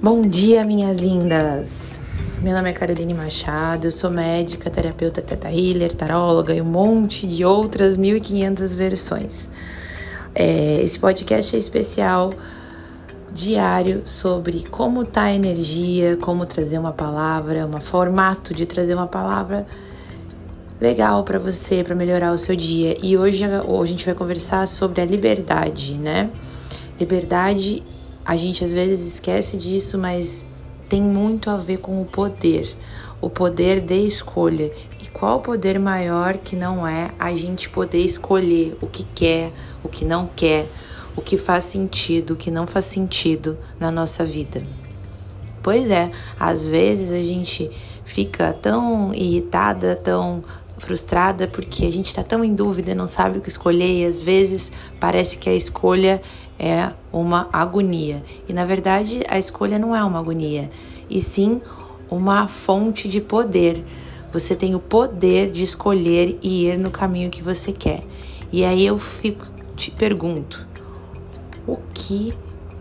Bom dia, minhas lindas! Meu nome é Caroline Machado, eu sou médica, terapeuta teta healer, taróloga e um monte de outras 1500 versões. É, esse podcast é especial diário sobre como tá a energia, como trazer uma palavra, um formato de trazer uma palavra legal para você, para melhorar o seu dia. E hoje, hoje a gente vai conversar sobre a liberdade, né? Liberdade a gente às vezes esquece disso, mas tem muito a ver com o poder, o poder de escolha. E qual poder maior que não é a gente poder escolher o que quer, o que não quer, o que faz sentido, o que não faz sentido na nossa vida? Pois é, às vezes a gente fica tão irritada, tão frustrada porque a gente está tão em dúvida, não sabe o que escolher e às vezes parece que a escolha é uma agonia. E na verdade a escolha não é uma agonia, e sim uma fonte de poder. Você tem o poder de escolher e ir no caminho que você quer. E aí eu fico te pergunto, o que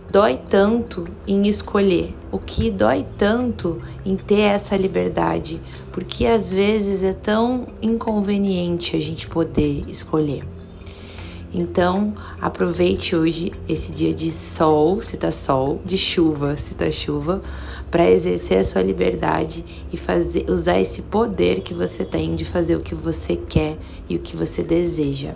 dói tanto em escolher? O que dói tanto em ter essa liberdade? Porque às vezes é tão inconveniente a gente poder escolher. Então, aproveite hoje esse dia de sol, se tá sol, de chuva, se tá chuva, para exercer a sua liberdade e fazer usar esse poder que você tem de fazer o que você quer e o que você deseja.